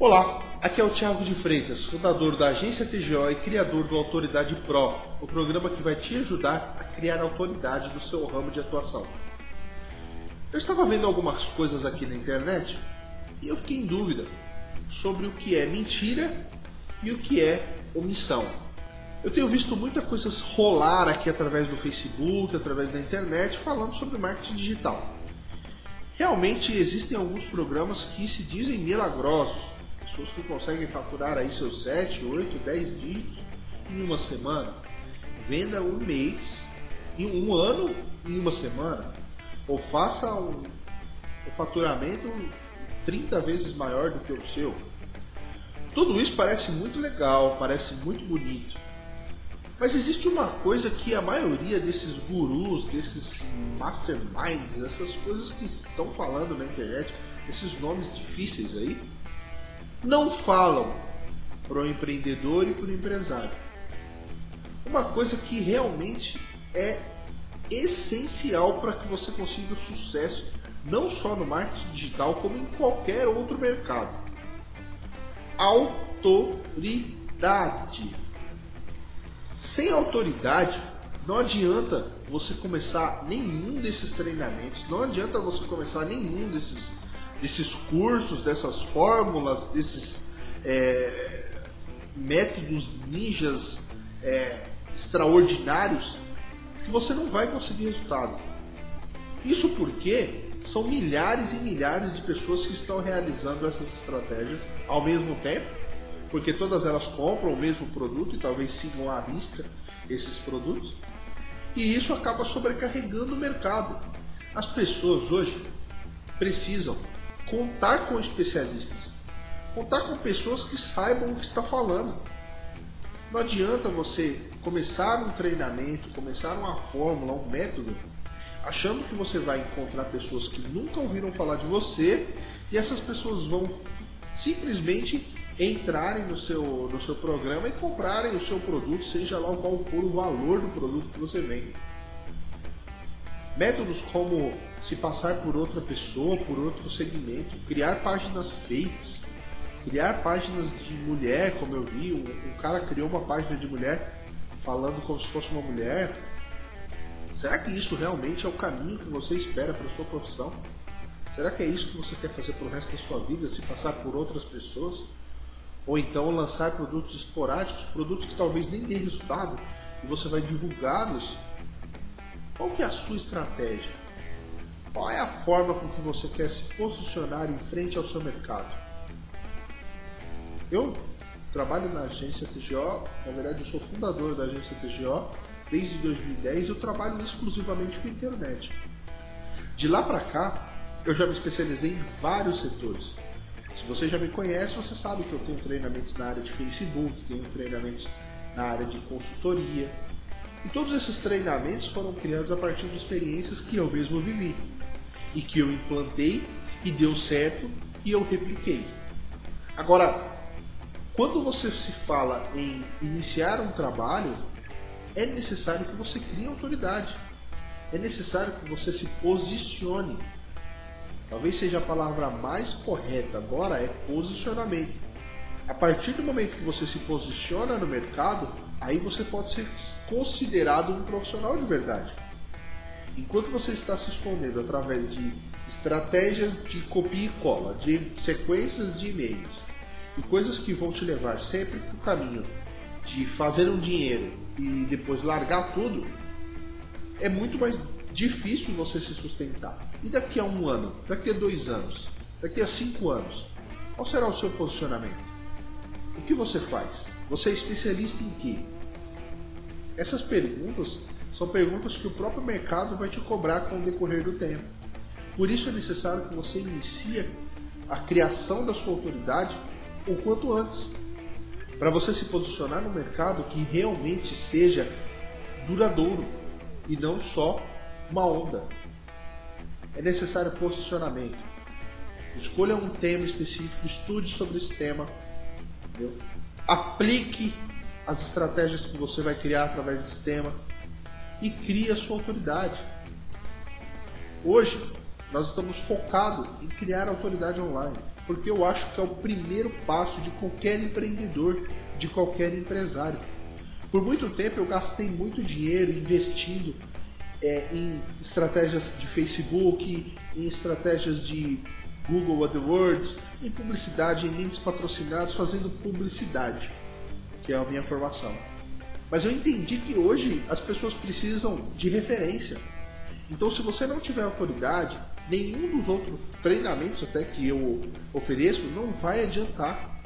Olá, aqui é o Thiago de Freitas, fundador da agência TGO e criador do Autoridade Pro, o programa que vai te ajudar a criar autoridade do seu ramo de atuação. Eu estava vendo algumas coisas aqui na internet e eu fiquei em dúvida sobre o que é mentira e o que é omissão. Eu tenho visto muita coisa rolar aqui através do Facebook, através da internet, falando sobre marketing digital. Realmente existem alguns programas que se dizem milagrosos, pessoas que conseguem faturar aí seus 7, 8, 10 dígitos em uma semana. Venda um mês, em um ano em uma semana. Ou faça um, um faturamento 30 vezes maior do que o seu. Tudo isso parece muito legal, parece muito bonito. Mas existe uma coisa que a maioria desses gurus, desses masterminds, essas coisas que estão falando na internet, esses nomes difíceis aí, não falam para o empreendedor e para o empresário. Uma coisa que realmente é essencial para que você consiga sucesso, não só no marketing digital, como em qualquer outro mercado. Autoridade. Sem autoridade, não adianta você começar nenhum desses treinamentos, não adianta você começar nenhum desses, desses cursos, dessas fórmulas, desses é, métodos ninjas é, extraordinários, que você não vai conseguir resultado. Isso porque são milhares e milhares de pessoas que estão realizando essas estratégias ao mesmo tempo porque todas elas compram o mesmo produto e talvez sigam à risca esses produtos. E isso acaba sobrecarregando o mercado. As pessoas hoje precisam contar com especialistas, contar com pessoas que saibam o que está falando. Não adianta você começar um treinamento, começar uma fórmula, um método, achando que você vai encontrar pessoas que nunca ouviram falar de você e essas pessoas vão simplesmente entrarem no seu, no seu programa e comprarem o seu produto, seja lá qual for o valor do produto que você vende. Métodos como se passar por outra pessoa, por outro segmento, criar páginas fakes, criar páginas de mulher, como eu vi, um, um cara criou uma página de mulher falando como se fosse uma mulher. Será que isso realmente é o caminho que você espera para sua profissão? Será que é isso que você quer fazer para o resto da sua vida, se passar por outras pessoas? Ou então lançar produtos esporádicos, produtos que talvez nem dê resultado, e você vai divulgá-los. Qual que é a sua estratégia? Qual é a forma com que você quer se posicionar em frente ao seu mercado? Eu trabalho na agência TGO, na verdade eu sou fundador da agência TGO desde 2010 eu trabalho exclusivamente com internet. De lá para cá, eu já me especializei em vários setores. Se você já me conhece, você sabe que eu tenho treinamentos na área de Facebook, tenho treinamentos na área de consultoria. E todos esses treinamentos foram criados a partir de experiências que eu mesmo vivi e que eu implantei e deu certo e eu repliquei. Agora, quando você se fala em iniciar um trabalho, é necessário que você crie autoridade. É necessário que você se posicione Talvez seja a palavra mais correta agora é posicionamento. A partir do momento que você se posiciona no mercado, aí você pode ser considerado um profissional de verdade. Enquanto você está se escondendo através de estratégias de copia e cola, de sequências de e-mails e coisas que vão te levar sempre para o caminho de fazer um dinheiro e depois largar tudo, é muito mais difícil você se sustentar. E daqui a um ano, daqui a dois anos, daqui a cinco anos, qual será o seu posicionamento? O que você faz? Você é especialista em quê? Essas perguntas são perguntas que o próprio mercado vai te cobrar com o decorrer do tempo. Por isso é necessário que você inicie a criação da sua autoridade o quanto antes, para você se posicionar no mercado que realmente seja duradouro e não só uma onda. É necessário posicionamento. Escolha um tema específico, estude sobre esse tema, entendeu? aplique as estratégias que você vai criar através desse tema e crie a sua autoridade. Hoje, nós estamos focados em criar autoridade online. porque eu acho que é o primeiro passo de qualquer empreendedor, de qualquer empresário. Por muito tempo eu gastei muito dinheiro investindo é, em estratégias de Facebook, em estratégias de Google AdWords, em publicidade, em links patrocinados, fazendo publicidade, que é a minha formação. Mas eu entendi que hoje as pessoas precisam de referência. Então, se você não tiver autoridade, nenhum dos outros treinamentos até que eu ofereço não vai adiantar.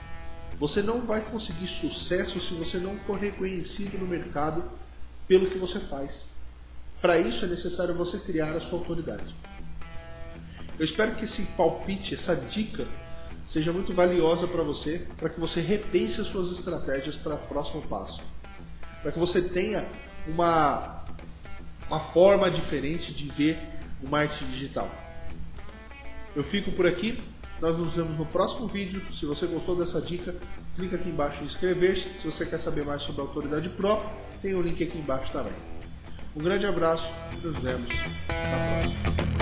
Você não vai conseguir sucesso se você não for reconhecido no mercado pelo que você faz. Para isso é necessário você criar a sua autoridade. Eu espero que esse palpite, essa dica, seja muito valiosa para você, para que você repense as suas estratégias para o próximo passo para que você tenha uma, uma forma diferente de ver o marketing digital. Eu fico por aqui, nós nos vemos no próximo vídeo. Se você gostou dessa dica, clica aqui embaixo em inscrever-se. Se você quer saber mais sobre a Autoridade Pro, tem o link aqui embaixo também. Um grande abraço, nos vemos na próxima.